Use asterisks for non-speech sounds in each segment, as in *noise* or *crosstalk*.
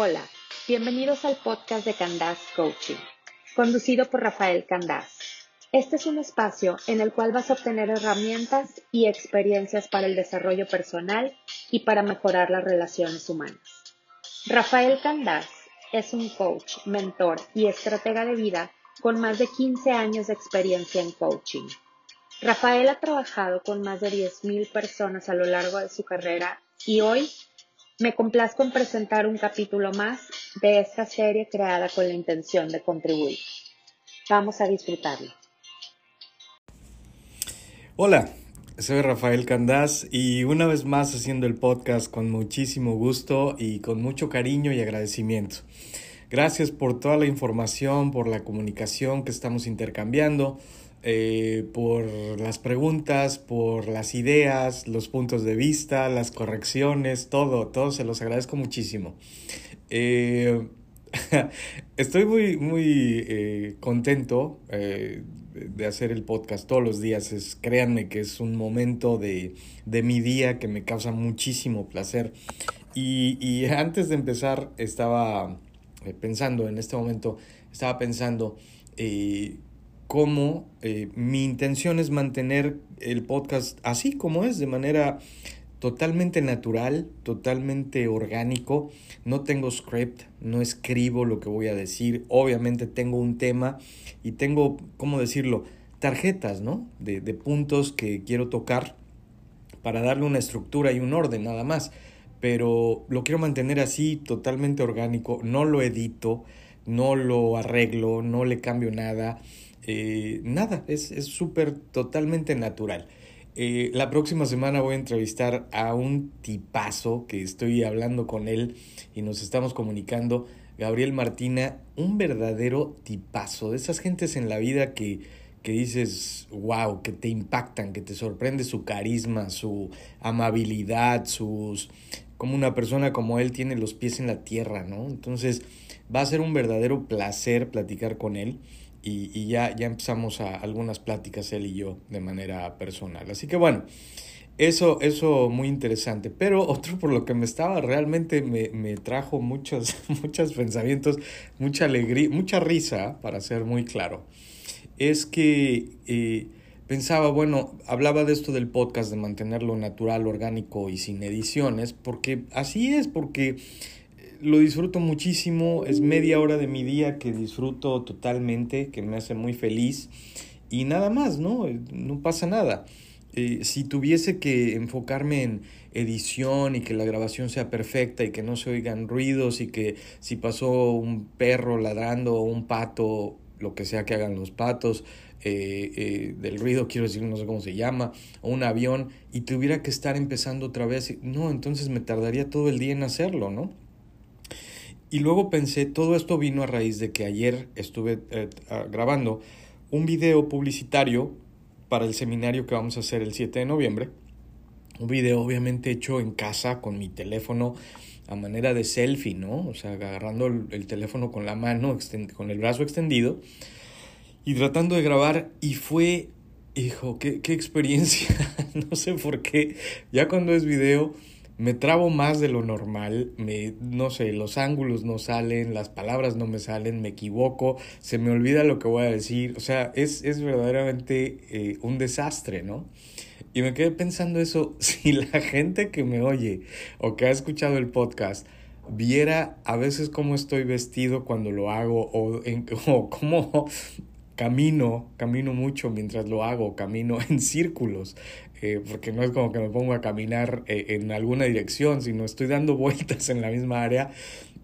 Hola, bienvenidos al podcast de Candás Coaching, conducido por Rafael Candás. Este es un espacio en el cual vas a obtener herramientas y experiencias para el desarrollo personal y para mejorar las relaciones humanas. Rafael Candás es un coach, mentor y estratega de vida con más de 15 años de experiencia en coaching. Rafael ha trabajado con más de 10.000 personas a lo largo de su carrera y hoy me complazco en presentar un capítulo más de esta serie creada con la intención de contribuir. Vamos a disfrutarlo. Hola, soy Rafael Candás y una vez más haciendo el podcast con muchísimo gusto y con mucho cariño y agradecimiento. Gracias por toda la información, por la comunicación que estamos intercambiando eh, por las preguntas, por las ideas, los puntos de vista, las correcciones, todo, todo se los agradezco muchísimo. Eh, *laughs* estoy muy, muy eh, contento de hacer el podcast todos los días. Es, créanme que es un momento de, de mi día que me causa muchísimo placer. Y, y *laughs* antes de empezar, estaba pensando, en este momento, estaba pensando cómo eh, mi intención es mantener el podcast así como es, de manera totalmente natural, totalmente orgánico. No tengo script, no escribo lo que voy a decir. Obviamente tengo un tema y tengo, ¿cómo decirlo? Tarjetas, ¿no? De, de puntos que quiero tocar para darle una estructura y un orden nada más. Pero lo quiero mantener así, totalmente orgánico. No lo edito, no lo arreglo, no le cambio nada. Eh, nada, es súper totalmente natural. Eh, la próxima semana voy a entrevistar a un tipazo que estoy hablando con él y nos estamos comunicando. Gabriel Martina, un verdadero tipazo, de esas gentes en la vida que, que dices, wow, que te impactan, que te sorprende su carisma, su amabilidad, sus... como una persona como él tiene los pies en la tierra, ¿no? Entonces va a ser un verdadero placer platicar con él y, ya, ya empezamos a algunas pláticas él y yo de manera personal. Así que bueno, eso, eso muy interesante. Pero otro por lo que me estaba realmente me, me trajo muchos, *laughs* muchos pensamientos, mucha alegría, mucha risa, para ser muy claro, es que eh, pensaba, bueno, hablaba de esto del podcast, de mantenerlo natural, orgánico y sin ediciones, porque así es, porque lo disfruto muchísimo, es media hora de mi día que disfruto totalmente, que me hace muy feliz y nada más, ¿no? No pasa nada. Eh, si tuviese que enfocarme en edición y que la grabación sea perfecta y que no se oigan ruidos y que si pasó un perro ladrando o un pato, lo que sea que hagan los patos, eh, eh, del ruido, quiero decir, no sé cómo se llama, o un avión, y tuviera que estar empezando otra vez, no, entonces me tardaría todo el día en hacerlo, ¿no? Y luego pensé, todo esto vino a raíz de que ayer estuve eh, grabando un video publicitario para el seminario que vamos a hacer el 7 de noviembre. Un video obviamente hecho en casa con mi teléfono a manera de selfie, ¿no? O sea, agarrando el, teléfono con la mano, con el brazo extendido y tratando de grabar. Y fue, hijo, qué, qué experiencia. *laughs* no sé por qué. Ya cuando es video me trabo más de lo normal, me, no sé, los ángulos no salen, las palabras no me salen, me equivoco, se me olvida lo que voy a decir, o sea, es, es verdaderamente eh, un desastre, ¿no? Y me quedé pensando eso, *laughs* si la gente que me oye o que ha escuchado el podcast viera a veces cómo estoy vestido cuando lo hago o, en, *laughs* o cómo camino, camino mucho mientras lo hago, camino *laughs* en círculos, eh, porque no es como que me pongo a caminar eh, en alguna dirección, sino estoy dando *laughs* vueltas en la misma área.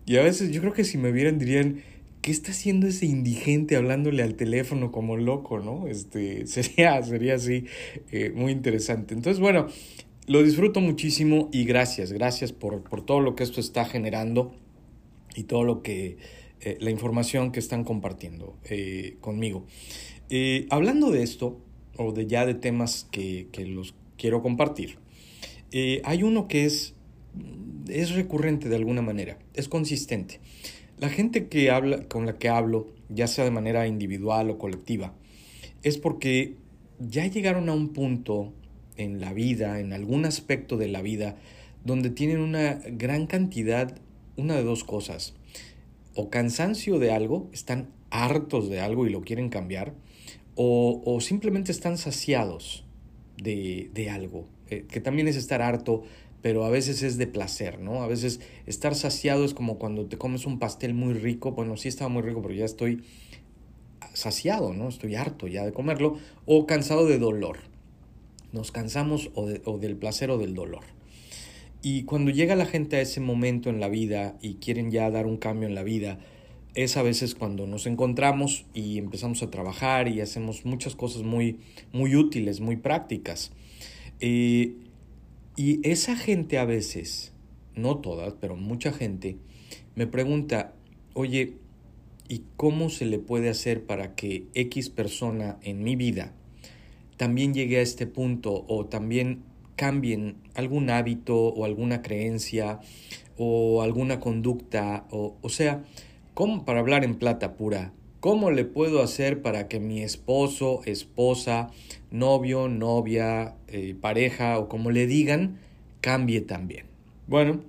Y a veces yo creo que si me vieran dirían, ¿qué está haciendo ese indigente hablándole al teléfono como loco, no? Este, *laughs* sería, sería así eh, muy interesante. Entonces, bueno, lo disfruto muchísimo y gracias, gracias por, por todo lo que esto está generando y todo lo que eh, la información que están compartiendo eh, conmigo. Eh, hablando de esto, o de ya de temas que, que los quiero compartir, hay uno que es, es recurrente de alguna manera, es consistente. La gente que habla, con la que hablo, ya sea de manera individual o colectiva, es porque ya llegaron a un punto en la vida, en algún aspecto de la vida, donde tienen una gran cantidad una de dos cosas. O cansancio de algo, están hartos de algo y lo quieren cambiar, o, o simplemente están saciados de, de algo, eh, que también es estar harto, pero a veces es de placer, ¿no? A veces estar saciado es como cuando te comes un pastel muy rico, bueno, sí estaba muy rico, pero ya estoy saciado, ¿no? Estoy harto ya de comerlo, o cansado de dolor. Nos cansamos o, o del placer o del dolor. Y cuando llega la gente a ese momento en la vida y quieren ya dar un cambio en la vida, es a veces cuando nos encontramos y empezamos a trabajar y hacemos muchas cosas muy, muy útiles, muy prácticas. Eh, y esa gente a veces, no todas, pero mucha gente, me pregunta, oye, ¿y cómo se le puede hacer para que X persona en mi vida también llegue a este punto o también cambien algún hábito o alguna creencia o alguna conducta o, o sea, ¿Cómo, para hablar en plata pura, cómo le puedo hacer para que mi esposo, esposa, novio, novia, eh, pareja o como le digan, cambie también? Bueno,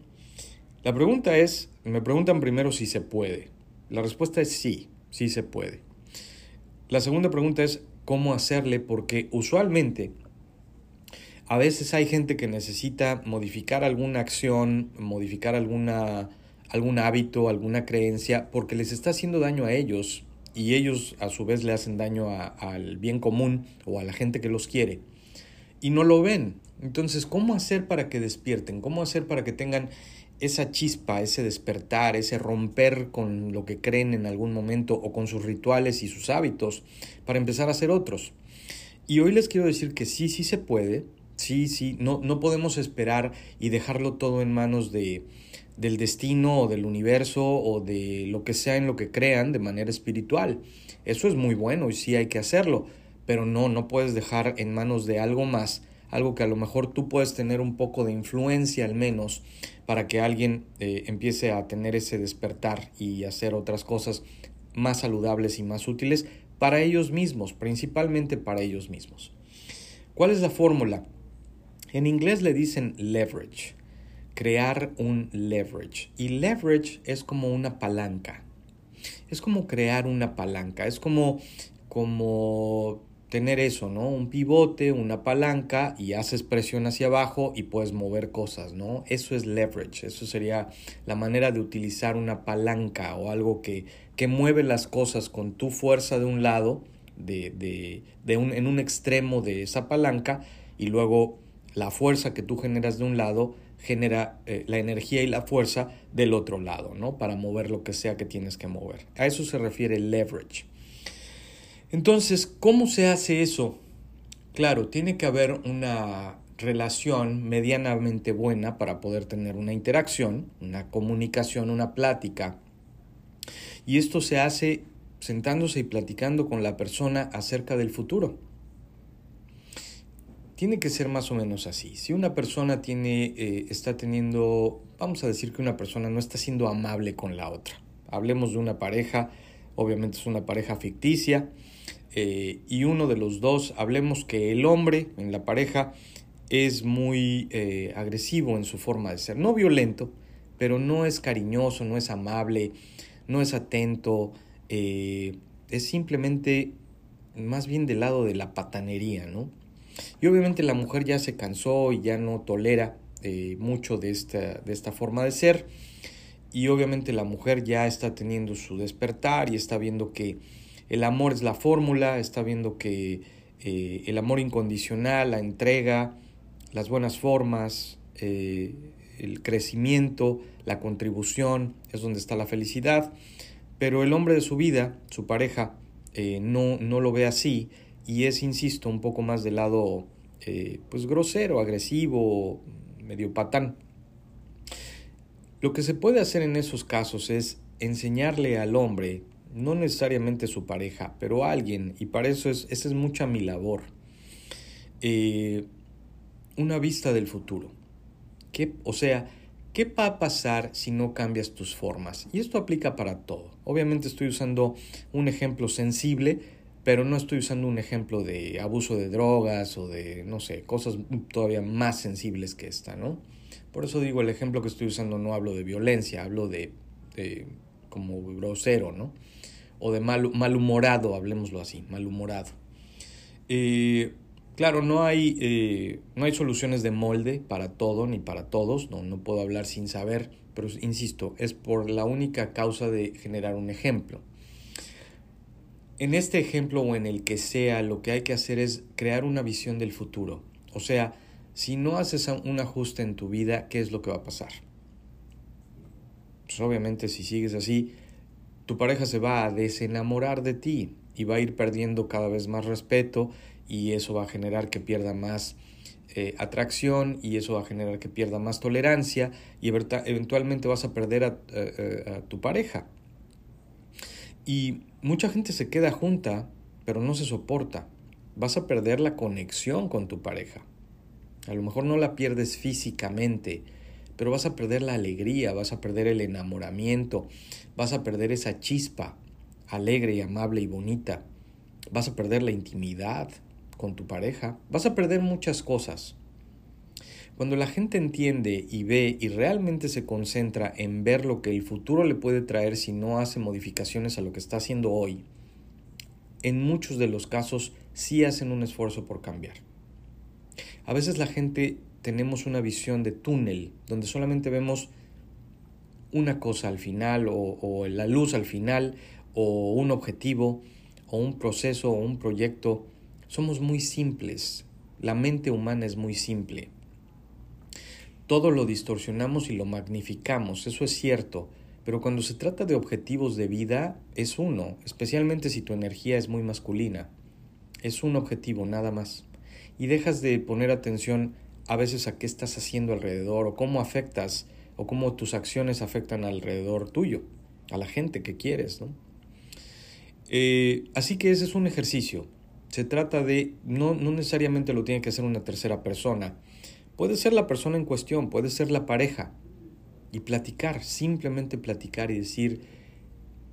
la pregunta es, me preguntan primero si se puede. La respuesta es sí, sí se puede. La segunda pregunta es cómo hacerle porque usualmente a veces hay gente que necesita modificar alguna acción, modificar alguna algún hábito, alguna creencia, porque les está haciendo daño a ellos y ellos a su vez le hacen daño al bien común o a la gente que los quiere y no lo ven. Entonces, ¿cómo hacer para que despierten? ¿Cómo hacer para que tengan esa chispa, ese despertar, ese romper con lo que creen en algún momento o con sus rituales y sus hábitos para empezar a hacer otros? Y hoy les quiero decir que sí, sí se puede, sí, sí, no, no podemos esperar y dejarlo todo en manos de, del destino o del universo o de lo que sea en lo que crean de manera espiritual. Eso es muy bueno y sí hay que hacerlo, pero no, no puedes dejar en manos de algo más, algo que a lo mejor tú puedes tener un poco de influencia al menos para que alguien eh, empiece a tener ese despertar y hacer otras cosas más saludables y más útiles para ellos mismos, principalmente para ellos mismos. ¿Cuál es la fórmula? En inglés le dicen leverage crear un leverage. Y leverage es como una palanca. Es como crear una palanca. Es como, como tener eso, ¿no? Un pivote, una palanca y haces presión hacia abajo y puedes mover cosas, ¿no? Eso es leverage. Eso sería la manera de utilizar una palanca o algo que, que mueve las cosas con tu fuerza de un lado, de, de, de un, en un extremo de esa palanca y luego la fuerza que tú generas de un lado genera eh, la energía y la fuerza del otro lado, ¿no? Para mover lo que sea que tienes que mover. A eso se refiere el leverage. Entonces, ¿cómo se hace eso? Claro, tiene que haber una relación medianamente buena para poder tener una interacción, una comunicación, una plática. Y esto se hace sentándose y platicando con la persona acerca del futuro tiene que ser más o menos así. Si una persona tiene, eh, está teniendo, vamos a decir que una persona no está siendo amable con la otra. Hablemos de una pareja, obviamente es una pareja ficticia, eh, y uno de los dos, hablemos que el hombre en la pareja es muy eh, agresivo en su forma de ser, no violento, pero no es cariñoso, no es amable, no es atento, es simplemente más bien del lado de la patanería, ¿no? Y obviamente la mujer ya se cansó y ya no tolera eh, mucho de esta, de esta forma de ser. Y obviamente la mujer ya está teniendo su despertar y está viendo que el amor es la fórmula, está viendo que eh, el amor incondicional, la entrega, las buenas formas, eh, el crecimiento, la contribución, es donde está la felicidad. Pero el hombre de su vida, su pareja, no, no lo ve así y es, insisto, un poco más del lado eh, pues grosero, agresivo, medio patán. Lo que se puede hacer en esos casos es enseñarle al hombre, no necesariamente su pareja, pero a alguien, y para eso es, esa es mucha mi labor, eh, una vista del futuro. ¿Qué, o sea, ¿qué va a pasar si no cambias tus formas? Y esto aplica para todo. Obviamente estoy usando un ejemplo sensible, pero no estoy usando un ejemplo de abuso de drogas o de, no sé, cosas todavía más sensibles que esta, ¿no? Por eso digo el ejemplo que estoy usando, no hablo de violencia, hablo de, como grosero, ¿no? O de mal, malhumorado, hablemoslo así, malhumorado. Claro, no hay, eh, no hay soluciones de molde para todo ni para todos, no, no puedo hablar sin saber, pero insisto, es por la única causa de generar un ejemplo. En este ejemplo o en el que sea, lo que hay que hacer es crear una visión del futuro. O sea, si no haces un ajuste en tu vida, ¿qué es lo que va a pasar? Pues obviamente si sigues así, tu pareja se va a desenamorar de ti y va a ir perdiendo cada vez más respeto y eso va a generar que pierda más eh, atracción y eso va a generar que pierda más tolerancia y eventualmente vas a perder a, a tu pareja. Y mucha gente se queda junta, pero no se soporta. Vas a perder la conexión con tu pareja. A lo mejor no la pierdes físicamente, pero vas a perder la alegría, vas a perder el enamoramiento, vas a perder esa chispa alegre y amable y bonita, vas a perder la intimidad con tu pareja, vas a perder muchas cosas. Cuando la gente entiende y ve y realmente se concentra en ver lo que el futuro le puede traer si no hace modificaciones a lo que está haciendo hoy, en muchos de los casos sí hacen un esfuerzo por cambiar. A veces la gente tenemos una visión de túnel, donde solamente vemos una cosa al final o, o la luz al final o un objetivo o un proceso o un proyecto. Somos muy simples. La mente humana es muy simple todo lo distorsionamos y lo magnificamos, eso es cierto, pero cuando se trata de objetivos de vida es uno, especialmente si tu energía es muy masculina. Es un objetivo nada más. Y dejas de poner atención a veces a qué estás haciendo alrededor o cómo afectas o cómo tus acciones afectan alrededor tuyo, a la gente que quieres. ¿no? Eh, así que ese es un ejercicio. Se trata de, no, no necesariamente lo tiene que hacer una tercera persona, Puede ser la persona en cuestión, puede ser la pareja. Y platicar, simplemente platicar y decir,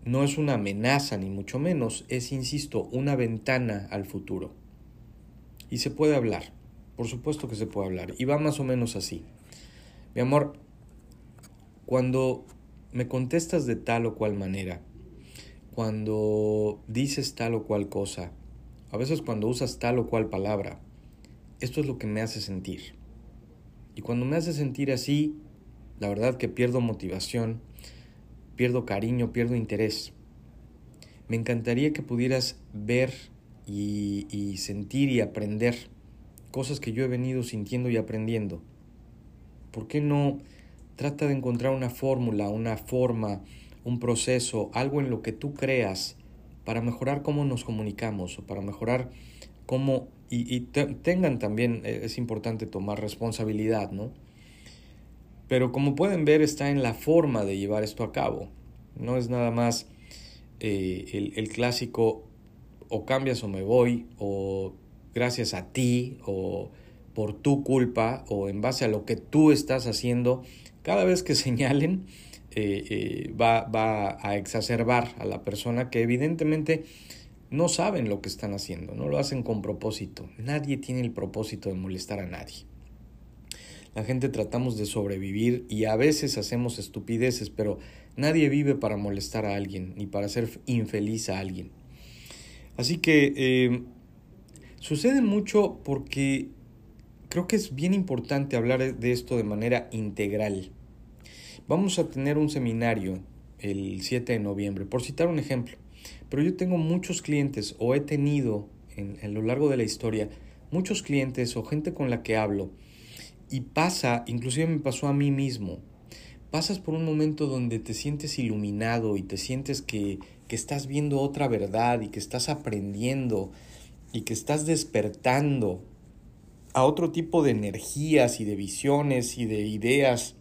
no es una amenaza ni mucho menos, es, insisto, una ventana al futuro. Y se puede hablar, por supuesto que se puede hablar. Y va más o menos así. Mi amor, cuando me contestas de tal o cual manera, cuando dices tal o cual cosa, a veces cuando usas tal o cual palabra, esto es lo que me hace sentir. Y cuando me hace sentir así, la verdad que pierdo motivación, pierdo cariño, pierdo interés. Me encantaría que pudieras ver y, sentir y aprender cosas que yo he venido sintiendo y aprendiendo. ¿Por qué no trata de encontrar una fórmula, una forma, un proceso, algo en lo que tú creas para mejorar cómo nos comunicamos o para mejorar cómo y, tengan también, eh, es importante tomar responsabilidad, ¿no? Pero como pueden ver está en la forma de llevar esto a cabo. No es nada más eh, el, el clásico o cambias o me voy, o gracias a ti, o por tu culpa, o en base a lo que tú estás haciendo, cada vez que *laughs* señalen, eh, va, va, a exacerbar a la persona que evidentemente no saben lo que están haciendo, no lo hacen con propósito. Nadie tiene el propósito de molestar a nadie. La gente tratamos de sobrevivir y a veces hacemos estupideces, pero nadie vive para molestar a alguien ni para hacer infeliz a alguien. Así que eh, sucede mucho porque creo que es bien importante hablar de esto de manera integral. Vamos a tener un seminario el 7 de noviembre, por citar un ejemplo. Pero yo tengo muchos clientes o he tenido en, en lo largo de la historia muchos clientes o gente con la que hablo y pasa, inclusive me pasó a mí mismo, pasas por un momento donde te sientes iluminado y te sientes que, que estás viendo otra verdad y que estás aprendiendo y que estás despertando a otro tipo de energías y de visiones y de ideas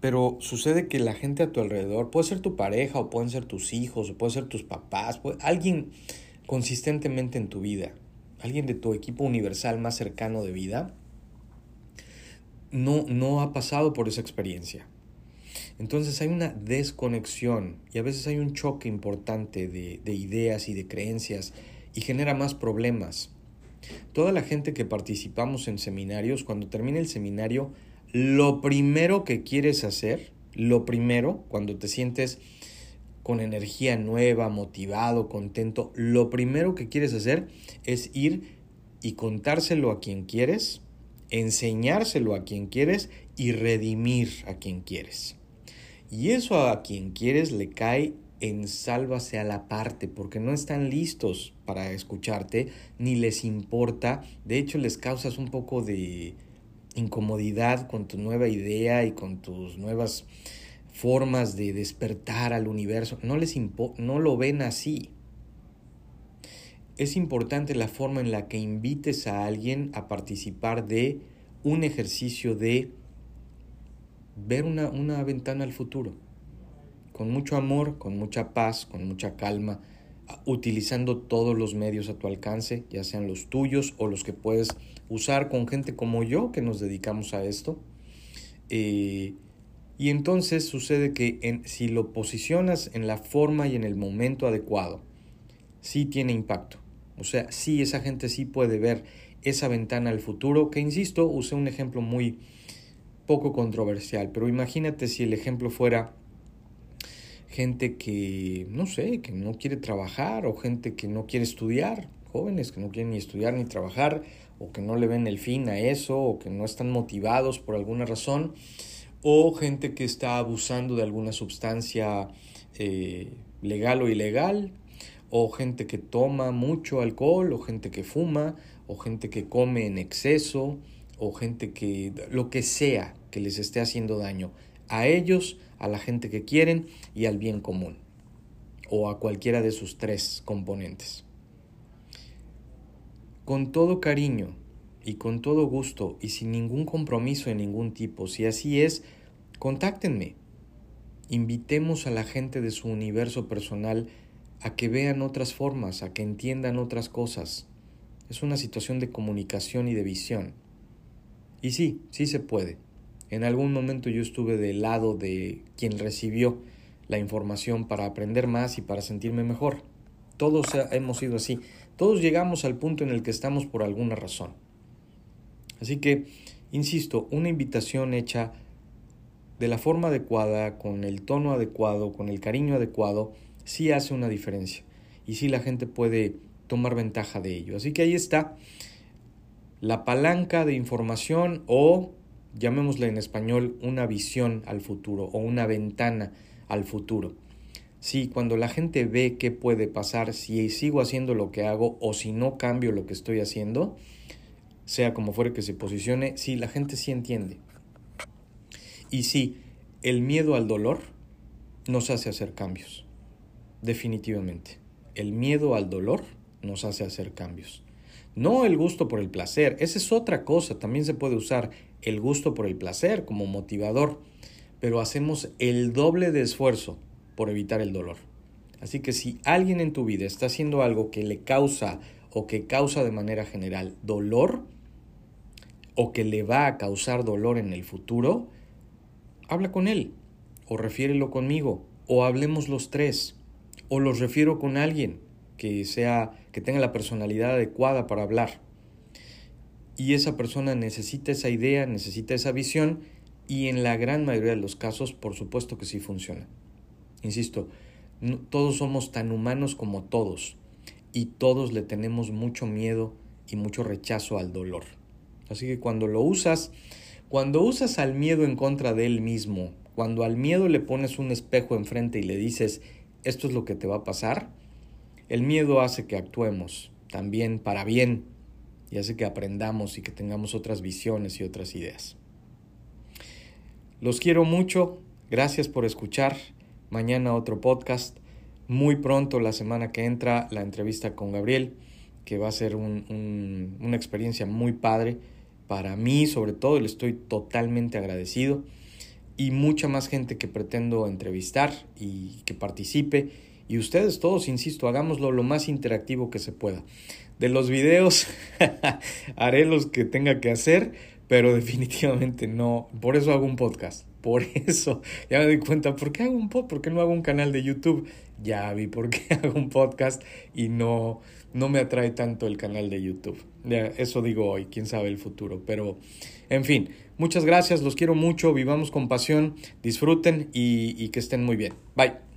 pero sucede que la gente a tu alrededor, puede ser tu pareja o pueden ser tus hijos o puede ser tus papás, alguien consistentemente en tu vida, alguien de tu equipo universal más cercano de vida, no, no ha pasado por esa experiencia. Entonces hay una desconexión y a veces hay un choque importante de, de ideas y de creencias y genera más problemas. Toda la gente que participamos en seminarios, cuando termina el seminario, lo primero que quieres hacer, lo primero, cuando te sientes con energía nueva, motivado, contento, lo primero que quieres hacer es ir y contárselo a quien quieres, enseñárselo a quien quieres y redimir a quien quieres. Y eso a quien quieres le cae en sálvase a la parte, porque no están listos para escucharte, ni les importa, de hecho les causas un poco de incomodidad con tu nueva idea y con tus nuevas formas de despertar al universo, no les no lo ven así. Es importante la forma en la que invites a alguien a participar de un ejercicio de ver una, una ventana al futuro con mucho amor, con mucha paz, con mucha calma, utilizando todos los medios a tu alcance, ya sean los tuyos o los que puedes usar con gente como yo que nos dedicamos a esto. Eh, y entonces sucede que si lo posicionas en la forma y en el momento adecuado, sí tiene impacto. O sea, sí esa gente sí puede ver esa ventana al futuro, que insisto, usé un ejemplo muy poco controversial, pero imagínate si el ejemplo fuera gente que, no sé, que no quiere trabajar o gente que no quiere estudiar, jóvenes que no quieren ni estudiar ni trabajar o que no le ven el fin a eso o que no están motivados por alguna razón o gente que está abusando de alguna sustancia eh, legal o ilegal o gente que toma mucho alcohol o gente que fuma o gente que come en exceso o gente que lo que sea que les esté haciendo daño a ellos a la gente que quieren y al bien común, o a cualquiera de sus tres componentes. Con todo cariño y con todo gusto y sin ningún compromiso de ningún tipo, si así es, contáctenme. Invitemos a la gente de su universo personal a que vean otras formas, a que entiendan otras cosas. Es una situación de comunicación y de visión. Y sí, sí se puede. En algún momento yo estuve del lado de quien recibió la información para aprender más y para sentirme mejor. Todos hemos sido así. Todos llegamos al punto en el que estamos por alguna razón. Así que, insisto, una invitación hecha de la forma adecuada, con el tono adecuado, con el cariño adecuado, sí hace una diferencia. Y sí la gente puede tomar ventaja de ello. Así que ahí está la palanca de información o llamémosle en español una visión al futuro o una ventana al futuro. Sí, cuando la gente ve qué puede pasar si sigo haciendo lo que hago o si no cambio lo que estoy haciendo, sea como fuere que se posicione, sí, la gente sí entiende. Y sí, el miedo al dolor nos hace hacer cambios. Definitivamente. El miedo al dolor nos hace hacer cambios. No el gusto por el placer, esa es otra cosa, también se puede usar el gusto por el placer como motivador, pero hacemos el doble de esfuerzo por evitar el dolor. Así que si alguien en tu vida está haciendo algo que le causa o que causa de manera general dolor, o que le va a causar dolor en el futuro, habla con él, o refiérelo conmigo, o hablemos los tres, o los refiero con alguien que sea que tenga la personalidad adecuada para hablar. Y esa persona necesita esa idea, necesita esa visión y en la gran mayoría de los casos, por supuesto que sí funciona. Insisto, todos somos tan humanos como todos y todos le tenemos mucho miedo y mucho rechazo al dolor. Así que cuando lo usas, cuando usas al miedo en contra de él mismo, cuando al miedo le pones un espejo enfrente y le dices, esto es lo que te va a pasar, el miedo hace que actuemos también para bien y hace que aprendamos y que tengamos otras visiones y otras ideas. Los quiero mucho, gracias por escuchar. Mañana otro podcast. Muy pronto, la semana que entra, la entrevista con Gabriel, que va a ser una experiencia muy padre. Para mí, sobre todo, le estoy totalmente agradecido. Y mucha más gente que pretendo entrevistar y que participe y ustedes todos, insisto, hagámoslo lo más interactivo que se pueda. De los videos *laughs* haré los que tenga que hacer, pero definitivamente no. Por eso hago un podcast. Por *laughs* eso ya me di cuenta, ¿por qué hago un podcast? ¿Por qué no hago un canal de YouTube? Ya vi por qué *laughs* hago un podcast y no, no me atrae tanto el canal de YouTube. eso digo hoy, quién sabe el futuro. Pero, en fin, Muchas gracias, los quiero mucho, vivamos con pasión, disfruten y que estén muy bien. Bye.